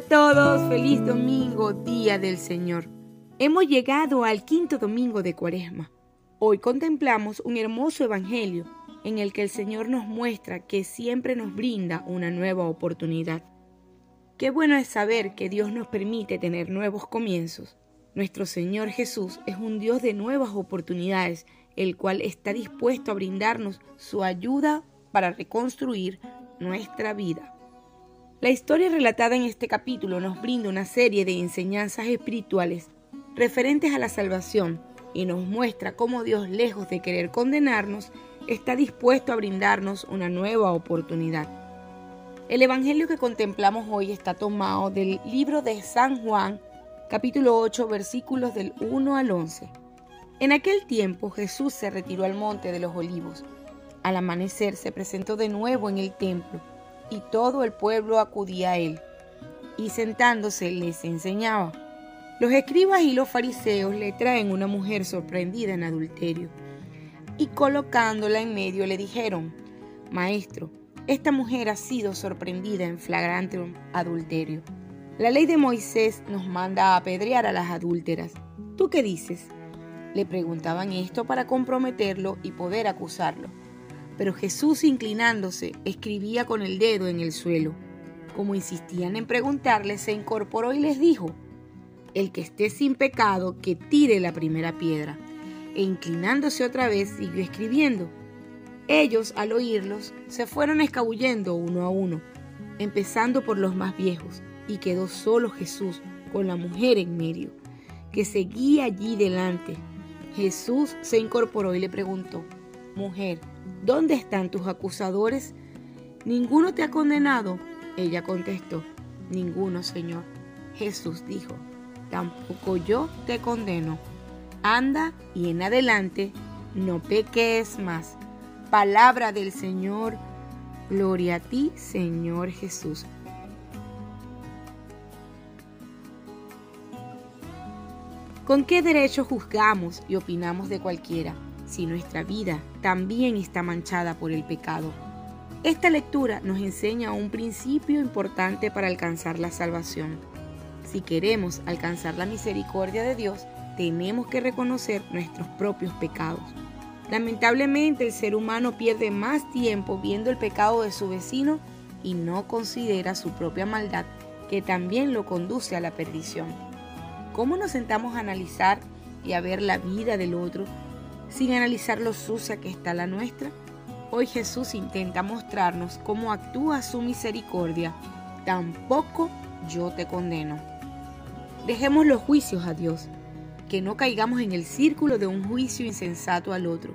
todos, feliz domingo, día del Señor. Hemos llegado al quinto domingo de Cuaresma. Hoy contemplamos un hermoso evangelio en el que el Señor nos muestra que siempre nos brinda una nueva oportunidad. Qué bueno es saber que Dios nos permite tener nuevos comienzos. Nuestro Señor Jesús es un Dios de nuevas oportunidades, el cual está dispuesto a brindarnos su ayuda para reconstruir nuestra vida. La historia relatada en este capítulo nos brinda una serie de enseñanzas espirituales referentes a la salvación y nos muestra cómo Dios, lejos de querer condenarnos, está dispuesto a brindarnos una nueva oportunidad. El Evangelio que contemplamos hoy está tomado del libro de San Juan, capítulo 8, versículos del 1 al 11. En aquel tiempo Jesús se retiró al monte de los olivos. Al amanecer se presentó de nuevo en el templo y todo el pueblo acudía a él, y sentándose les enseñaba. Los escribas y los fariseos le traen una mujer sorprendida en adulterio, y colocándola en medio le dijeron, Maestro, esta mujer ha sido sorprendida en flagrante adulterio. La ley de Moisés nos manda a apedrear a las adúlteras. ¿Tú qué dices? Le preguntaban esto para comprometerlo y poder acusarlo. Pero Jesús, inclinándose, escribía con el dedo en el suelo. Como insistían en preguntarle, se incorporó y les dijo, El que esté sin pecado, que tire la primera piedra. E inclinándose otra vez, siguió escribiendo. Ellos, al oírlos, se fueron escabullendo uno a uno, empezando por los más viejos, y quedó solo Jesús con la mujer en medio, que seguía allí delante. Jesús se incorporó y le preguntó, Mujer, ¿Dónde están tus acusadores? ¿Ninguno te ha condenado? Ella contestó, Ninguno, Señor. Jesús dijo, Tampoco yo te condeno. Anda y en adelante no peques más. Palabra del Señor. Gloria a ti, Señor Jesús. ¿Con qué derecho juzgamos y opinamos de cualquiera? Si nuestra vida también está manchada por el pecado. Esta lectura nos enseña un principio importante para alcanzar la salvación. Si queremos alcanzar la misericordia de Dios, tenemos que reconocer nuestros propios pecados. Lamentablemente el ser humano pierde más tiempo viendo el pecado de su vecino y no considera su propia maldad, que también lo conduce a la perdición. ¿Cómo nos sentamos a analizar y a ver la vida del otro sin analizar lo sucia que está la nuestra? Hoy Jesús intenta mostrarnos cómo actúa su misericordia. Tampoco yo te condeno. Dejemos los juicios a Dios, que no caigamos en el círculo de un juicio insensato al otro.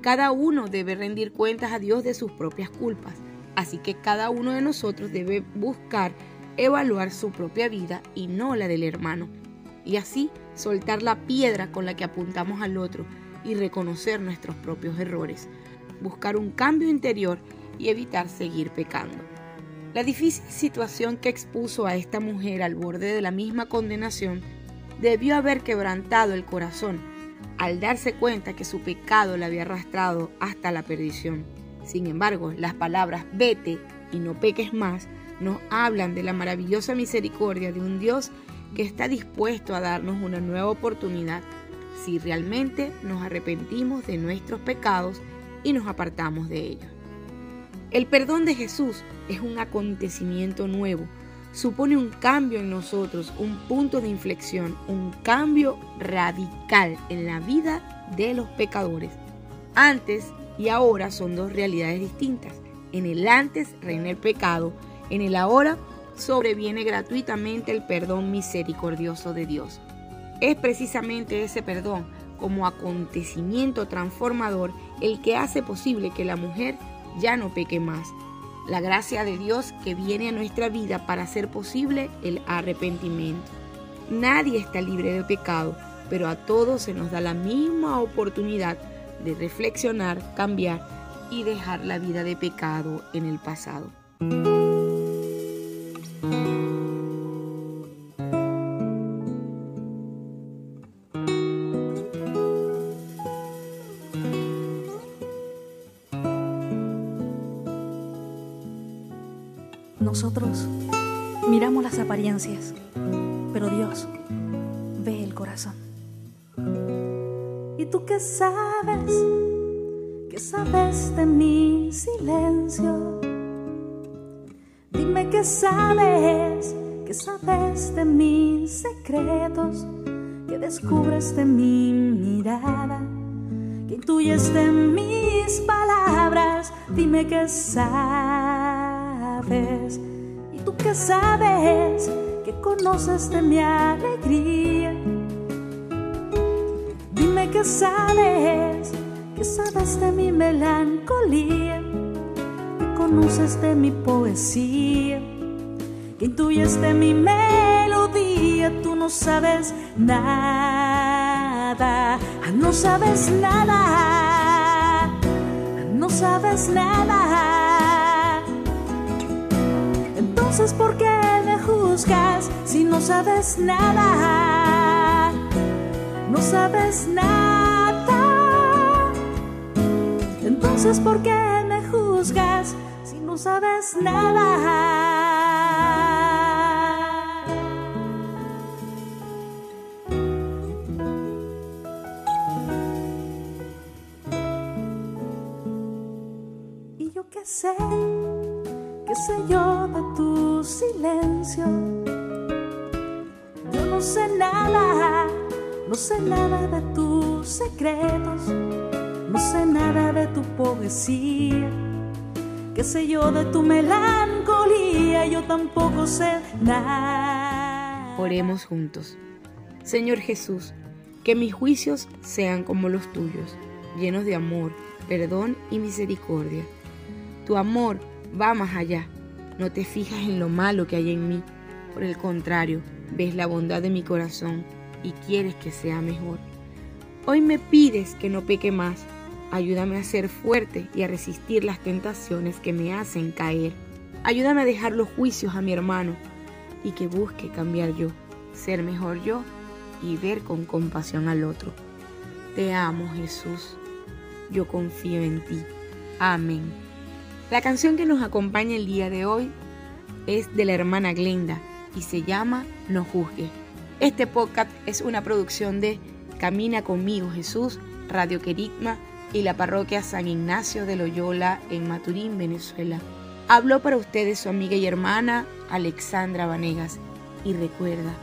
Cada uno debe rendir cuentas a Dios de sus propias culpas, así que cada uno de nosotros debe buscar evaluar su propia vida y no la del hermano, y así soltar la piedra con la que apuntamos al otro y reconocer nuestros propios errores, buscar un cambio interior y evitar seguir pecando. La difícil situación que expuso a esta mujer al borde de la misma condenación debió haber quebrantado el corazón al darse cuenta que su pecado la había arrastrado hasta la perdición. Sin embargo, las palabras vete y no peques más nos hablan de la maravillosa misericordia de un Dios que está dispuesto a darnos una nueva oportunidad si realmente nos arrepentimos de nuestros pecados y nos apartamos de ellos. El perdón de Jesús es un acontecimiento nuevo, supone un cambio en nosotros, un punto de inflexión, un cambio radical en la vida de los pecadores. Antes y ahora son dos realidades distintas. En el antes reina el pecado, en el ahora sobreviene gratuitamente el perdón misericordioso de Dios. Es precisamente ese perdón como acontecimiento transformador el que hace posible que la mujer ya no peque más. La gracia de Dios que viene a nuestra vida para hacer posible el arrepentimiento. Nadie está libre de pecado, pero a todos se nos da la misma oportunidad de reflexionar, cambiar y dejar la vida de pecado en el pasado. Nosotros miramos las apariencias, pero Dios ve el corazón. ¿Y tú qué sabes? ¿Qué sabes de mi silencio? Dime qué sabes, qué sabes de mis secretos, qué descubres de mi mirada, qué intuyes de mis palabras. Dime qué sabes tú que sabes, que conoces de mi alegría. Dime que sabes, que sabes de mi melancolía, que conoces de mi poesía, que intuyes de mi melodía. Tú no sabes nada, no sabes nada, no sabes nada. Entonces, ¿por qué me juzgas si no sabes nada? No sabes nada. Entonces, ¿por qué me juzgas si no sabes nada? Qué sé qué sé yo de silencio. Yo no sé nada, no sé nada de tus secretos, no sé nada de tu poesía. Qué sé yo de tu melancolía, yo tampoco sé nada. Oremos juntos. Señor Jesús, que mis juicios sean como los tuyos, llenos de amor, perdón y misericordia. Tu amor va más allá. No te fijas en lo malo que hay en mí. Por el contrario, ves la bondad de mi corazón y quieres que sea mejor. Hoy me pides que no peque más. Ayúdame a ser fuerte y a resistir las tentaciones que me hacen caer. Ayúdame a dejar los juicios a mi hermano y que busque cambiar yo, ser mejor yo y ver con compasión al otro. Te amo Jesús. Yo confío en ti. Amén. La canción que nos acompaña el día de hoy es de la hermana Glenda y se llama No juzgue. Este podcast es una producción de Camina conmigo Jesús, Radio Querigma y la parroquia San Ignacio de Loyola en Maturín, Venezuela. Habló para ustedes su amiga y hermana Alexandra Vanegas. Y recuerda,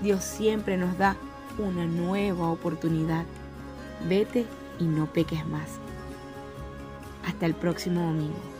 Dios siempre nos da una nueva oportunidad. Vete y no peques más. Hasta el próximo domingo.